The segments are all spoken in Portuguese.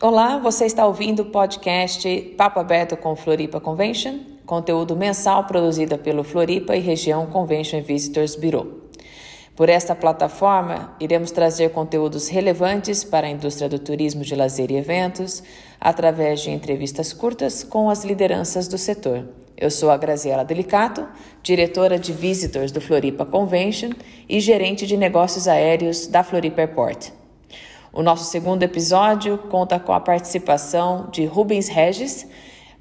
Olá, você está ouvindo o podcast Papo Aberto com Floripa Convention, conteúdo mensal produzido pelo Floripa e Região Convention Visitors Bureau. Por esta plataforma, iremos trazer conteúdos relevantes para a indústria do turismo de lazer e eventos, através de entrevistas curtas com as lideranças do setor. Eu sou a Graziela Delicato, diretora de Visitors do Floripa Convention e gerente de negócios aéreos da Floripa Airport. O nosso segundo episódio conta com a participação de Rubens Regis,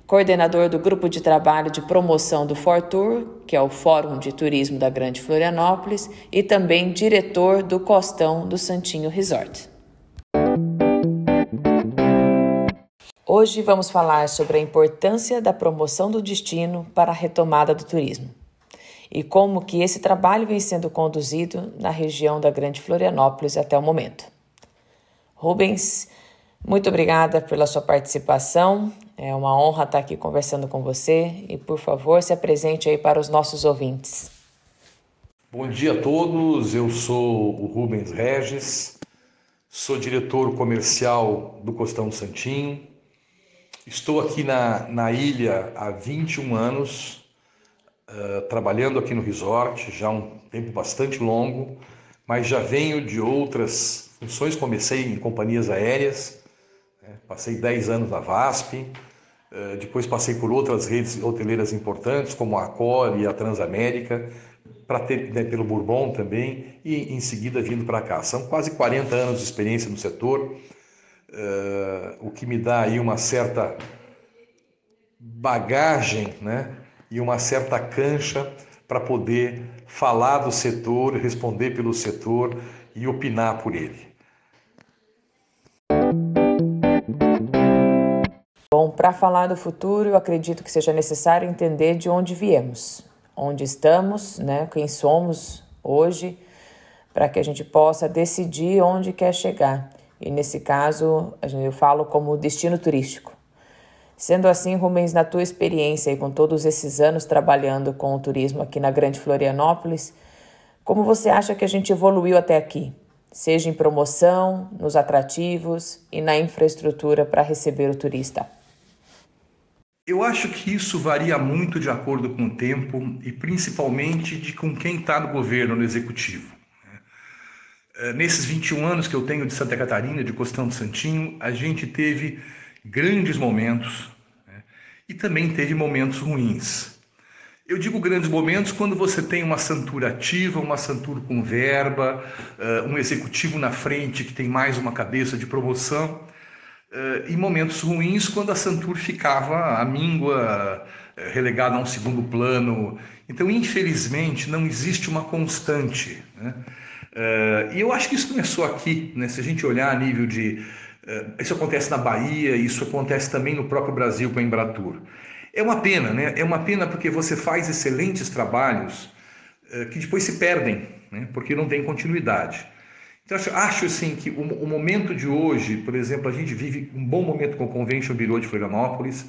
coordenador do grupo de trabalho de promoção do Fortour, que é o Fórum de Turismo da Grande Florianópolis, e também diretor do Costão do Santinho Resort. Hoje vamos falar sobre a importância da promoção do destino para a retomada do turismo e como que esse trabalho vem sendo conduzido na região da Grande Florianópolis até o momento. Rubens, muito obrigada pela sua participação. É uma honra estar aqui conversando com você e, por favor, se apresente aí para os nossos ouvintes. Bom dia a todos. Eu sou o Rubens Regis, sou diretor comercial do Costão Santinho. Estou aqui na, na ilha há 21 anos, uh, trabalhando aqui no resort, já um tempo bastante longo, mas já venho de outras funções, comecei em companhias aéreas, né? passei 10 anos na VASP, eh, depois passei por outras redes hoteleiras importantes, como a Accor e a Transamérica, para ter, né, pelo Bourbon também, e em seguida vindo para cá. São quase 40 anos de experiência no setor, uh, o que me dá aí uma certa bagagem né, e uma certa cancha para poder falar do setor, responder pelo setor e opinar por ele. Bom, para falar do futuro, eu acredito que seja necessário entender de onde viemos, onde estamos, né, quem somos hoje, para que a gente possa decidir onde quer chegar. E nesse caso, eu falo como destino turístico. Sendo assim, Rumens, na tua experiência e com todos esses anos trabalhando com o turismo aqui na Grande Florianópolis, como você acha que a gente evoluiu até aqui? Seja em promoção, nos atrativos e na infraestrutura para receber o turista. Eu acho que isso varia muito de acordo com o tempo e principalmente de com quem está no governo, no executivo. Né? É, nesses 21 anos que eu tenho de Santa Catarina, de Costão do Santinho, a gente teve grandes momentos né? e também teve momentos ruins. Eu digo grandes momentos quando você tem uma santura ativa, uma santura com verba, é, um executivo na frente que tem mais uma cabeça de promoção uh, em momentos ruins, quando a Santur ficava a míngua, uh, relegada a um segundo plano. Então, infelizmente, não existe uma constante. Né? E eu acho que isso começou aqui, né? se a gente olhar a nível de. isso acontece na Bahia, isso acontece também no próprio Brasil com a Embratur. É uma pena, né? É uma pena porque você faz excelentes trabalhos que depois se perdem, né? porque não tem continuidade. Então, acho, acho assim que o, o, momento de hoje, por exemplo, a gente vive um bom momento com o Convention Bureau de Florianópolis.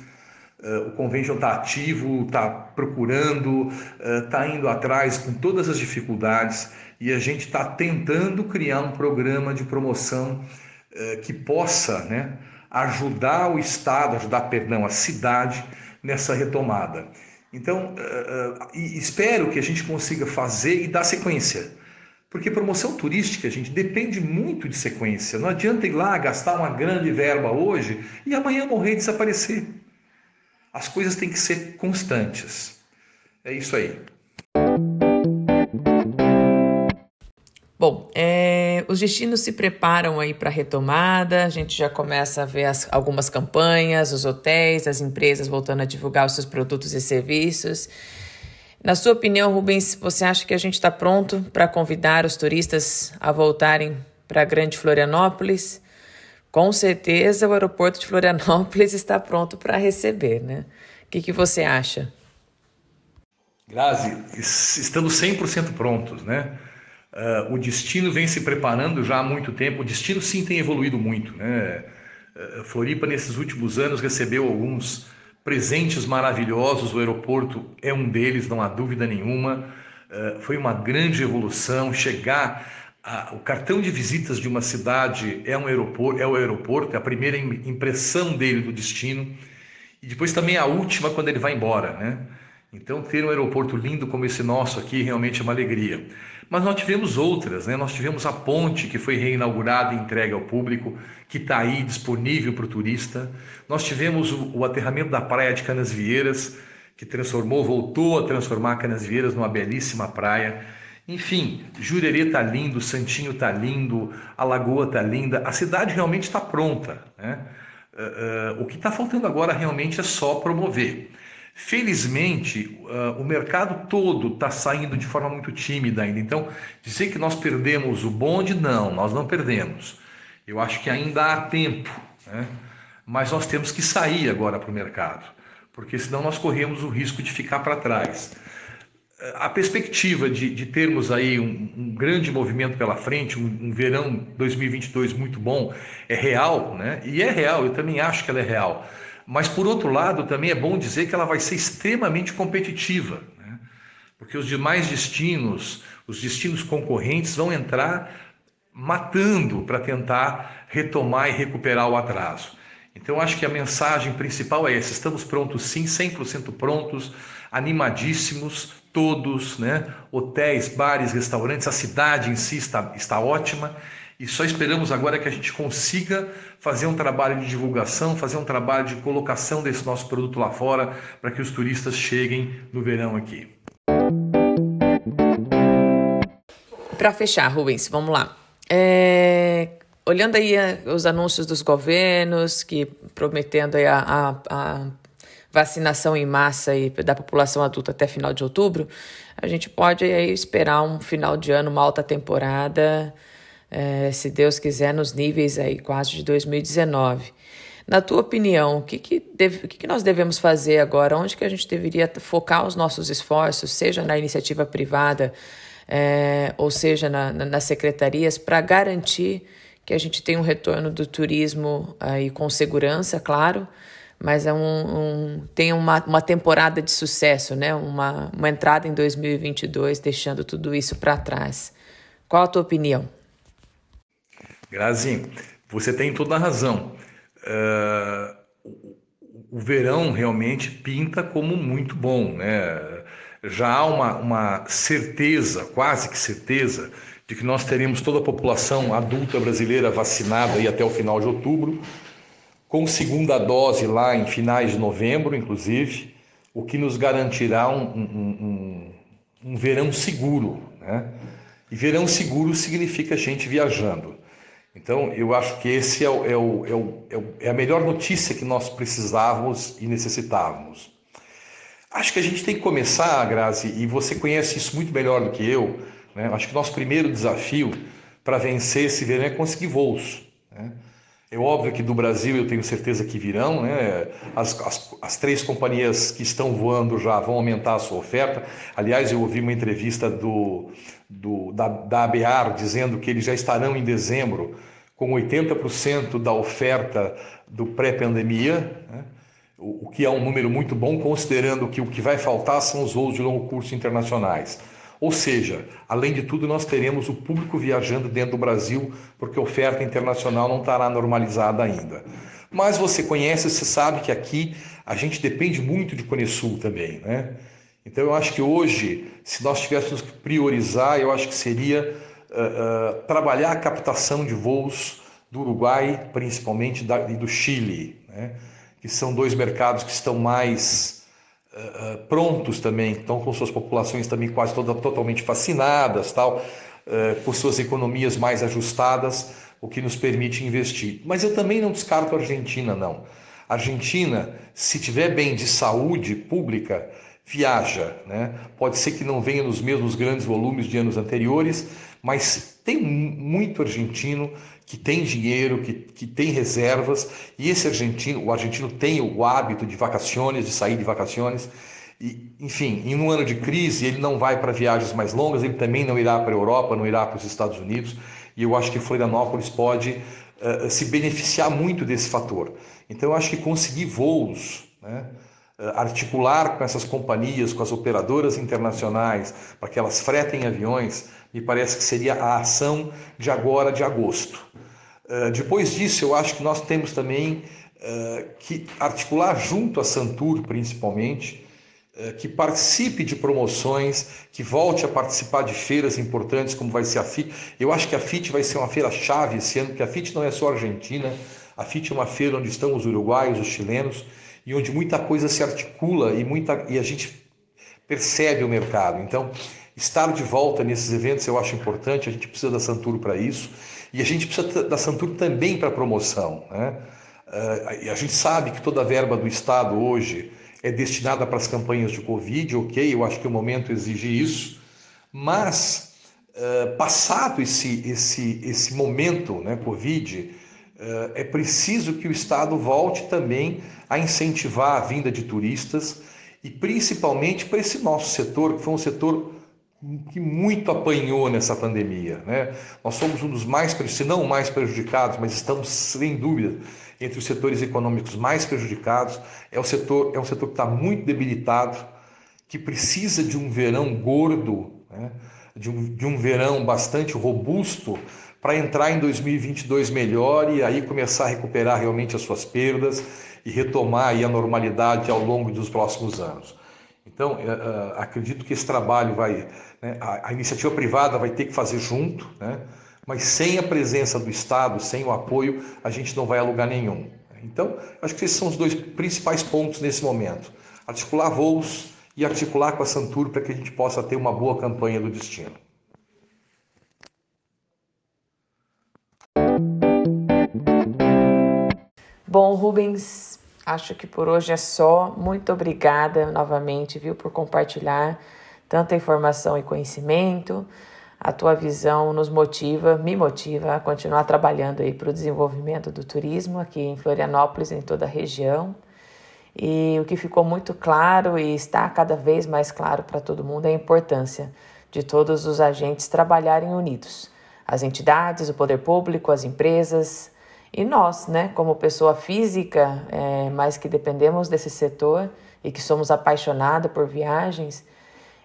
Uh, o Convention está ativo, está procurando, está uh, indo atrás com todas as dificuldades e a gente está tentando criar um programa de promoção uh, que possa né, ajudar o Estado, ajudar, perdão, a cidade nessa retomada. Então, espero que a gente consiga fazer e dar sequência. Porque promoção turística, gente, depende muito de sequência. Não adianta ir lá gastar uma grande verba hoje e amanhã morrer e desaparecer. As coisas têm que ser constantes. É isso aí. Bom, é, os destinos se preparam aí para a retomada, a gente já começa a ver as, algumas campanhas, os hotéis, as empresas voltando a divulgar os seus produtos e serviços. Na sua opinião, Rubens, você acha que a gente está pronto para convidar os turistas a voltarem para a Grande Florianópolis? Com certeza o aeroporto de Florianópolis está pronto para receber, né? O que, que você acha? Grazi, estamos 100% prontos, né? Uh, o destino vem se preparando já há muito tempo. O destino sim tem evoluído muito, né? Uh, Floripa nesses últimos anos recebeu alguns presentes maravilhosos, o aeroporto é um deles, não há dúvida nenhuma. Uh, foi uma grande evolução chegar a, o cartão de visitas de uma cidade é um aeroporto, é o aeroporto, é a primeira impressão dele do destino e depois também a última quando ele vai embora, né? Então ter um aeroporto lindo como esse nosso aqui realmente é uma alegria. Mas nós tivemos outras, né? Nós tivemos a ponte que foi reinaugurada e entregue ao público, que está aí disponível para o turista. Nós tivemos o, o aterramento da praia de Canasvieiras, que transformou, voltou a transformar Canasvieiras numa belíssima praia. Enfim, Jurerê está lindo, Santinho está lindo, a Lagoa está linda, a cidade realmente está pronta. Né? Uh, uh, o que está faltando agora realmente é só promover. Felizmente, uh, o mercado todo está saindo de forma muito tímida ainda. Então, dizer que nós perdemos o bonde, não, nós não perdemos. Eu acho que ainda há tempo, né? mas nós temos que sair agora para o mercado, porque senão nós corremos o risco de ficar para trás a perspectiva de, de termos aí um, um, grande movimento pela frente, um, um, verão 2022 muito bom, é real, né? E é real, eu também acho que ela é real. Mas, por outro lado, também é bom dizer que ela vai ser extremamente competitiva, né? porque os demais destinos, os destinos concorrentes, vão entrar matando para tentar retomar e recuperar o atraso. Então, acho que a mensagem principal é essa: estamos prontos sim, 100% prontos, animadíssimos, todos, né? hotéis, bares, restaurantes, a cidade em si está, está ótima e só esperamos agora que a gente consiga fazer um trabalho de divulgação, fazer um trabalho de colocação desse nosso produto lá fora para que os turistas cheguem no verão aqui. Para fechar, Rubens, vamos lá. É, olhando aí eh, os anúncios dos governos que prometendo aí a, a, a vacinação em massa e da população adulta até final de outubro, a gente pode aí esperar um final de ano, uma alta temporada, é, se Deus quiser, nos níveis aí quase de 2019. Na tua opinião, o que, que, deve, o que, que nós devemos fazer agora? Onde que a gente deveria focar os nossos esforços, seja na iniciativa privada, é, ou seja na, na, nas secretarias, para garantir que a gente tenha um retorno do turismo aí com segurança, claro, mas é um, um, tem uma, uma temporada de sucesso, né? uma, uma entrada em 2022 deixando tudo isso para trás. Qual a tua opinião? Grazi, você tem toda a razão. Uh, o verão realmente pinta como muito bom. Né? Já há uma, uma certeza, quase que certeza, de que nós teremos toda a população adulta brasileira vacinada aí até o final de outubro com segunda dose lá em finais de novembro, inclusive, o que nos garantirá um, um, um, um verão seguro. Né? E verão seguro significa gente viajando. Então, eu acho que esse é, o, é, o, é, o, é, é a melhor notícia que nós precisávamos e necessitávamos. Acho que a gente tem que começar, Grazi, e você conhece isso muito melhor do que eu. Né? Acho que o nosso primeiro desafio para vencer esse verão é conseguir voos. Né? É óbvio que do Brasil eu tenho certeza que virão, né? As, as, as, três companhias que estão voando já vão aumentar a sua oferta. Aliás, eu ouvi uma entrevista do, do da, da ABAR dizendo que eles já estarão em dezembro com 80% da oferta do pré-pandemia, né? o, que é um número muito bom, considerando que o que vai faltar são os voos de longo curso internacionais. Ou seja, além de tudo, nós teremos o público viajando dentro do Brasil, porque a oferta internacional não estará normalizada ainda. Mas você conhece, você sabe que aqui a gente depende muito de Conesul também, né? Então eu acho que hoje, se nós tivéssemos que priorizar, eu acho que seria uh, uh, trabalhar a captação de voos do Uruguai, principalmente, da, e do Chile, né? que são dois mercados que estão mais uh, prontos também, estão com suas populações também quase toda, totalmente vacinadas, tal, com suas economias mais ajustadas, o que nos permite investir. Mas eu também não descarto a Argentina, não. A Argentina, se tiver bem de saúde pública, viaja, né? Pode ser que não venha nos mesmos grandes volumes de anos anteriores, mas tem muito argentino que tem dinheiro, que, que tem reservas, e esse argentino, o argentino tem o hábito de vacações, de sair de vacações, e, enfim, em um ano de crise ele não vai para viagens mais longas, ele também não irá para a Europa, não irá para os Estados Unidos, e eu acho que Florianópolis pode uh, se beneficiar muito desse fator. Então eu acho que conseguir voos, né, articular com essas companhias, com as operadoras internacionais, para que elas fretem aviões, me parece que seria a ação de agora, de agosto. Depois disso, eu acho que nós temos também que articular junto à Santur, principalmente, que participe de promoções, que volte a participar de feiras importantes, como vai ser a FIT. Eu acho que a FIT vai ser uma feira chave esse ano, porque a FIT não é só Argentina, a FIT é uma feira onde estão os uruguaios, os chilenos, e onde muita coisa se articula e, muita, e a gente percebe o mercado. Então, estar de volta nesses eventos eu acho importante, a gente precisa da Santuro para isso, e a gente precisa da Santuro também para promoção. Né? Uh, a gente sabe que toda a verba do Estado hoje é destinada para as campanhas de Covid, ok, eu acho que o momento exige isso, mas uh, passado esse, esse, esse momento, né, Covid, é preciso que o Estado volte também a incentivar a vinda de turistas e principalmente para esse nosso setor, que foi um setor que muito apanhou nessa pandemia. Né? Nós somos um dos mais, se não mais prejudicados, mas estamos sem dúvida entre os setores econômicos mais prejudicados. É, o setor, é um setor que está muito debilitado, que precisa de um verão gordo, né? de, um, de um verão bastante robusto para entrar em 2022 melhor e aí começar a recuperar realmente as suas perdas e retomar aí a normalidade ao longo dos próximos anos. Então, é, é, acredito que esse trabalho vai, né, a, iniciativa privada vai ter que fazer junto, né, mas sem a presença do Estado, sem o apoio, a gente não vai a lugar nenhum. Então, acho que esses são os dois principais pontos nesse momento: articular voos e articular com a Santur para que a gente possa ter uma boa campanha do destino. Bom, Rubens, acho que por hoje é só. Muito obrigada novamente, viu, por compartilhar tanta informação e conhecimento a tua visão nos motiva, me motiva a continuar trabalhando aí para o desenvolvimento do turismo aqui em Florianópolis, em toda a região. E o que ficou muito claro e está cada vez mais claro para todo mundo é a importância de todos os agentes trabalharem unidos. As entidades, o poder público, as empresas e nós, né, como pessoa física, é, mas que dependemos desse setor e que somos apaixonados por viagens,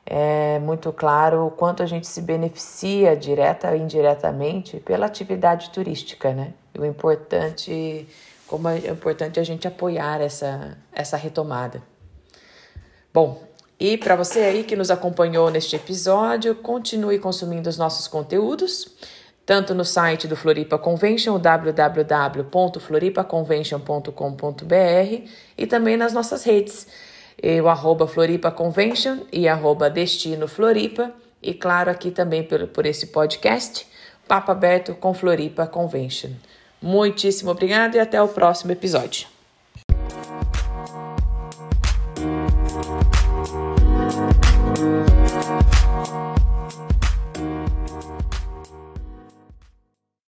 é muito claro o quanto a gente se beneficia direta ou indiretamente pela atividade turística, né? E o importante, como é importante a gente apoiar essa, essa retomada. Bom, e para você aí que nos acompanhou neste episódio, continue consumindo os nossos conteúdos, tanto no site do Floripa Convention, www.floripaconvention.com.br, e também nas nossas redes o arroba Floripa Convention e arroba Destino Floripa. E claro, aqui também por, por esse podcast, Papo Aberto com Floripa Convention. Muitíssimo obrigado e até o próximo episódio.